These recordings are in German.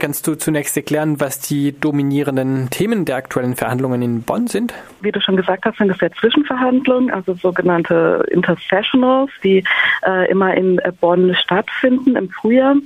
Kannst du zunächst erklären, was die dominierenden Themen der aktuellen Verhandlungen in Bonn sind? Wie du schon gesagt hast, sind es ja Zwischenverhandlungen, also sogenannte Intersessionals, die äh, immer in äh, Bonn stattfinden im Frühjahr.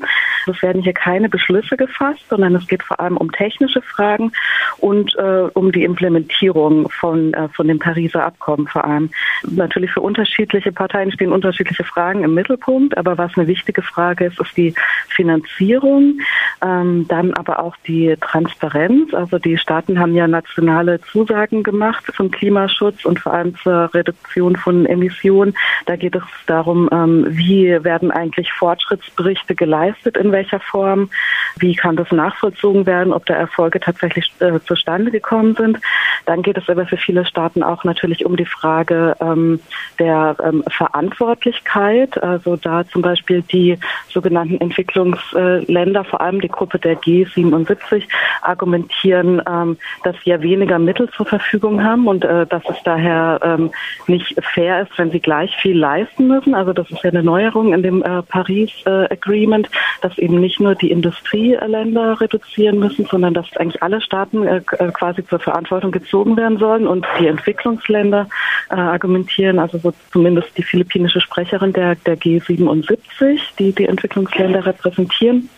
Es werden hier keine Beschlüsse gefasst, sondern es geht vor allem um technische Fragen und äh, um die Implementierung von, äh, von dem Pariser Abkommen vor allem. Natürlich für unterschiedliche Parteien stehen unterschiedliche Fragen im Mittelpunkt, aber was eine wichtige Frage ist, ist die Finanzierung. Ähm, dann aber auch die Transparenz. Also die Staaten haben ja nationale Zusagen gemacht zum Klimaschutz und vor allem zur Reduktion von Emissionen. Da geht es darum, ähm, wie werden eigentlich Fortschrittsberichte geleistet, in welcher Form, wie kann das nachvollzogen werden, ob da Erfolge tatsächlich äh, zustande gekommen sind. Dann geht es aber für viele Staaten auch natürlich um die Frage ähm, der ähm, Verantwortlichkeit. Also da zum Beispiel die sogenannten Entwicklungsländer, vor allem die Gruppe der G77 argumentieren, ähm, dass ja weniger Mittel zur Verfügung haben und äh, dass es daher ähm, nicht fair ist, wenn sie gleich viel leisten müssen. Also das ist ja eine Neuerung in dem äh, Paris äh, Agreement, dass eben nicht nur die Industrieländer reduzieren müssen, sondern dass eigentlich alle Staaten äh, äh, quasi zur Verantwortung gezogen werden sollen und die Entwicklungsländer äh, argumentieren, also so zumindest die philippinische Sprecherin der, der G77, die die Entwicklungsländer repräsentieren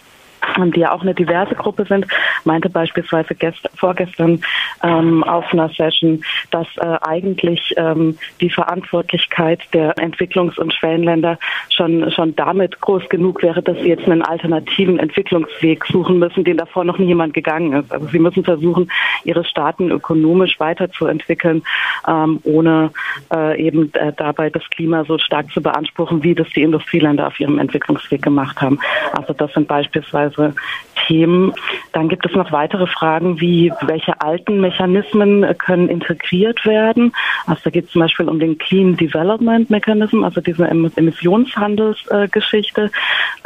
die ja auch eine diverse Gruppe sind, meinte beispielsweise gest vorgestern ähm, auf einer Session, dass äh, eigentlich ähm, die Verantwortlichkeit der Entwicklungs- und Schwellenländer schon, schon damit groß genug wäre, dass sie jetzt einen alternativen Entwicklungsweg suchen müssen, den davor noch nie jemand gegangen ist. Also sie müssen versuchen, ihre Staaten ökonomisch weiterzuentwickeln, ähm, ohne äh, eben äh, dabei das Klima so stark zu beanspruchen, wie das die Industrieländer auf ihrem Entwicklungsweg gemacht haben. Also das sind beispielsweise weitere Themen. Dann gibt es noch weitere Fragen wie, welche alten Mechanismen können integriert werden. Also da geht es zum Beispiel um den Clean Development Mechanism, also diese Emissionshandelsgeschichte.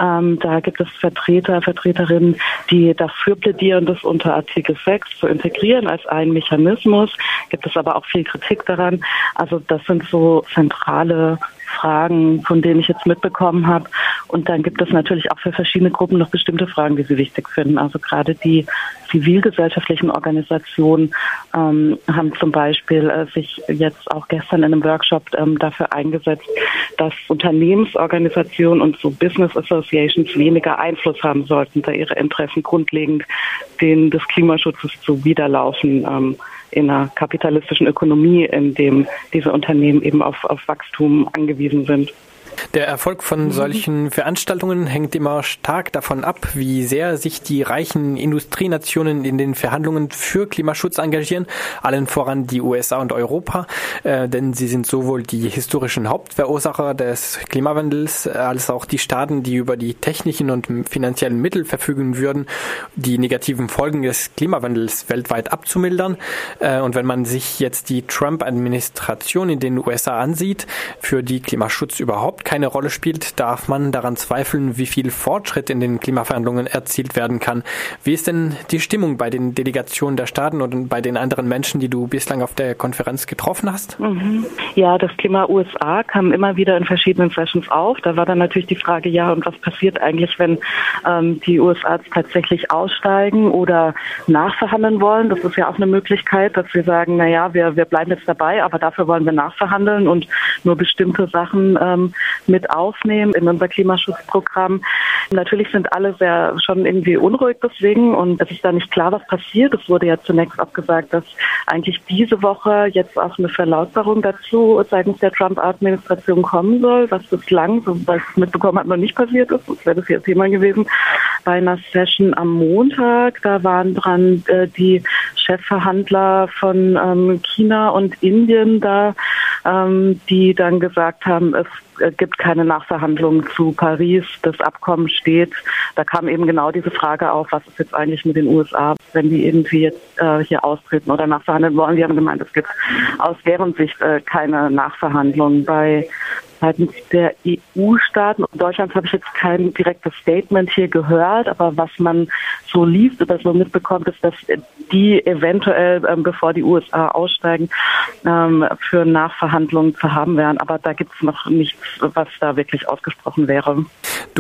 Ähm, da gibt es Vertreter, Vertreterinnen, die dafür plädieren, das unter Artikel 6 zu integrieren als einen Mechanismus. Gibt es aber auch viel Kritik daran. Also das sind so zentrale Fragen, von denen ich jetzt mitbekommen habe. Und dann gibt es natürlich auch für verschiedene Gruppen noch bestimmte Fragen, die sie wichtig finden. Also gerade die zivilgesellschaftlichen Organisationen ähm, haben zum Beispiel äh, sich jetzt auch gestern in einem Workshop ähm, dafür eingesetzt, dass Unternehmensorganisationen und so Business Associations weniger Einfluss haben sollten, da ihre Interessen grundlegend denen des Klimaschutzes zuwiderlaufen. Ähm, in einer kapitalistischen Ökonomie, in dem diese Unternehmen eben auf, auf Wachstum angewiesen sind. Der Erfolg von mhm. solchen Veranstaltungen hängt immer stark davon ab, wie sehr sich die reichen Industrienationen in den Verhandlungen für Klimaschutz engagieren, allen voran die USA und Europa, äh, denn sie sind sowohl die historischen Hauptverursacher des Klimawandels als auch die Staaten, die über die technischen und finanziellen Mittel verfügen würden, die negativen Folgen des Klimawandels weltweit abzumildern. Äh, und wenn man sich jetzt die Trump-Administration in den USA ansieht, für die Klimaschutz überhaupt keine Rolle spielt, darf man daran zweifeln, wie viel Fortschritt in den Klimaverhandlungen erzielt werden kann. Wie ist denn die Stimmung bei den Delegationen der Staaten und bei den anderen Menschen, die du bislang auf der Konferenz getroffen hast? Mhm. Ja, das Thema USA kam immer wieder in verschiedenen Sessions auf. Da war dann natürlich die Frage, ja, und was passiert eigentlich, wenn ähm, die USA tatsächlich aussteigen oder nachverhandeln wollen? Das ist ja auch eine Möglichkeit, dass wir sagen, na ja, wir, wir bleiben jetzt dabei, aber dafür wollen wir nachverhandeln und nur bestimmte Sachen ähm, mit aufnehmen in unser Klimaschutzprogramm. Natürlich sind alle sehr schon irgendwie unruhig deswegen und es ist da nicht klar, was passiert. Es wurde ja zunächst auch gesagt, dass eigentlich diese Woche jetzt auch eine Verlautbarung dazu seitens der Trump-Administration kommen soll, was bislang, so was ich mitbekommen habe, noch nicht passiert ist. Das wäre das hier Thema gewesen. Bei einer Session am Montag, da waren dran äh, die Chefverhandler von ähm, China und Indien da, ähm, die dann gesagt haben, es gibt keine Nachverhandlungen zu Paris. Das Abkommen steht. Da kam eben genau diese Frage auf, was ist jetzt eigentlich mit den USA, wenn die irgendwie jetzt äh, hier austreten oder nachverhandeln wollen. Die haben gemeint, es gibt aus deren Sicht äh, keine Nachverhandlungen. Bei seitens der EU-Staaten. Deutschlands habe ich jetzt kein direktes Statement hier gehört, aber was man so liest oder so mitbekommt, ist, dass die eventuell, ähm, bevor die USA aussteigen, ähm, für Nachverhandlungen zu haben wären. Aber da gibt es noch nichts, was da wirklich ausgesprochen wäre.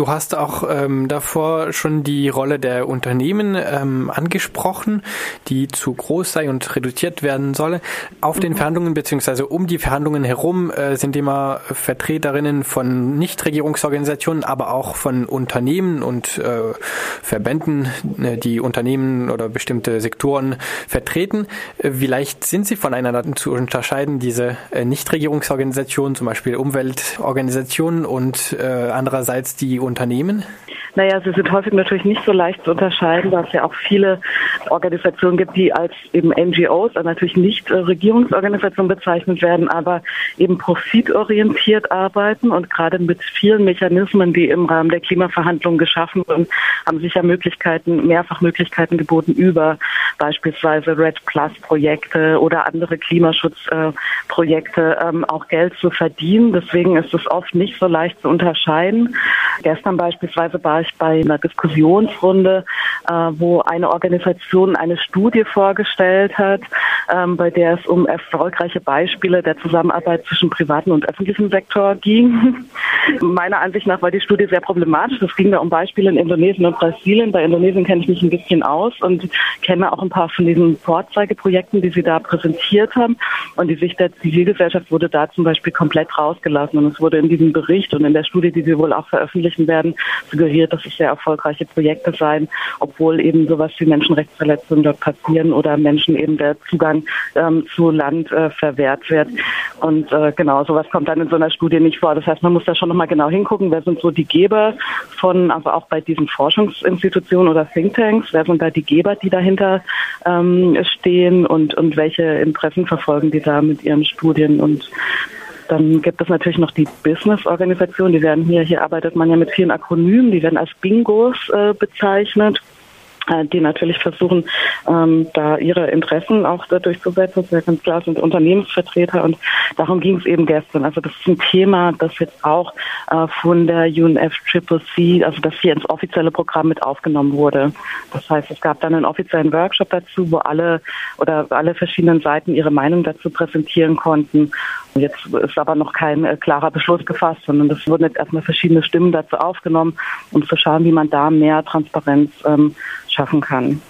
Du hast auch ähm, davor schon die Rolle der Unternehmen ähm, angesprochen, die zu groß sei und reduziert werden solle. Auf mhm. den Verhandlungen beziehungsweise um die Verhandlungen herum äh, sind immer Vertreterinnen von Nichtregierungsorganisationen, aber auch von Unternehmen und äh, Verbänden, äh, die Unternehmen oder bestimmte Sektoren vertreten. Äh, wie leicht sind sie voneinander zu unterscheiden, diese äh, Nichtregierungsorganisationen, zum Beispiel Umweltorganisationen und äh, andererseits die Unternehmen? Unternehmen? Naja, sie sind häufig natürlich nicht so leicht zu unterscheiden, da es ja auch viele Organisationen gibt, die als eben NGOs, also natürlich nicht äh, Regierungsorganisationen bezeichnet werden, aber eben profitorientiert arbeiten und gerade mit vielen Mechanismen, die im Rahmen der Klimaverhandlungen geschaffen wurden, haben sich ja Möglichkeiten, mehrfach Möglichkeiten geboten über beispielsweise Red Plus Projekte oder andere Klimaschutzprojekte ähm, auch Geld zu verdienen. Deswegen ist es oft nicht so leicht zu unterscheiden. Gestern beispielsweise war ich bei einer Diskussionsrunde, äh, wo eine Organisation eine Studie vorgestellt hat, ähm, bei der es um erfolgreiche Beispiele der Zusammenarbeit zwischen privaten und öffentlichen Sektor ging. Meiner Ansicht nach war die Studie sehr problematisch. Es ging da um Beispiele in Indonesien und Brasilien. Bei Indonesien kenne ich mich ein bisschen aus und kenne auch ein paar von diesen Vorzeigeprojekten, die sie da präsentiert haben. Und die Sicht der Zivilgesellschaft wurde da zum Beispiel komplett rausgelassen. Und es wurde in diesem Bericht und in der Studie, die sie wohl auch veröffentlichen werden, suggeriert, dass es sehr erfolgreiche Projekte seien, obwohl eben sowas wie Menschenrechtsverletzungen dort passieren oder Menschen eben der Zugang ähm, zu Land äh, verwehrt wird. Und äh, genau, sowas kommt dann in so einer Studie nicht vor. Das heißt, man muss da schon nochmal genau hingucken, wer sind so die Geber von, also auch bei diesen Forschungsinstitutionen oder Thinktanks, wer sind da die Geber, die dahinter ähm, stehen und, und welche Interessen verfolgen die da mit ihren Studien und dann gibt es natürlich noch die Business-Organisation, die werden hier, hier arbeitet man ja mit vielen Akronymen, die werden als Bingos äh, bezeichnet. Äh, die natürlich versuchen, ähm, da ihre Interessen auch da durchzusetzen. Das ist ja ganz klar, sind Unternehmensvertreter und darum ging es eben gestern. Also das ist ein Thema, das jetzt auch äh, von der UNFCCC, also das hier ins offizielle Programm mit aufgenommen wurde. Das heißt, es gab dann einen offiziellen Workshop dazu, wo alle oder alle verschiedenen Seiten ihre Meinung dazu präsentieren konnten. Jetzt ist aber noch kein äh, klarer Beschluss gefasst, sondern es wurden jetzt erstmal verschiedene Stimmen dazu aufgenommen, um zu schauen, wie man da mehr Transparenz ähm, schaffen kann.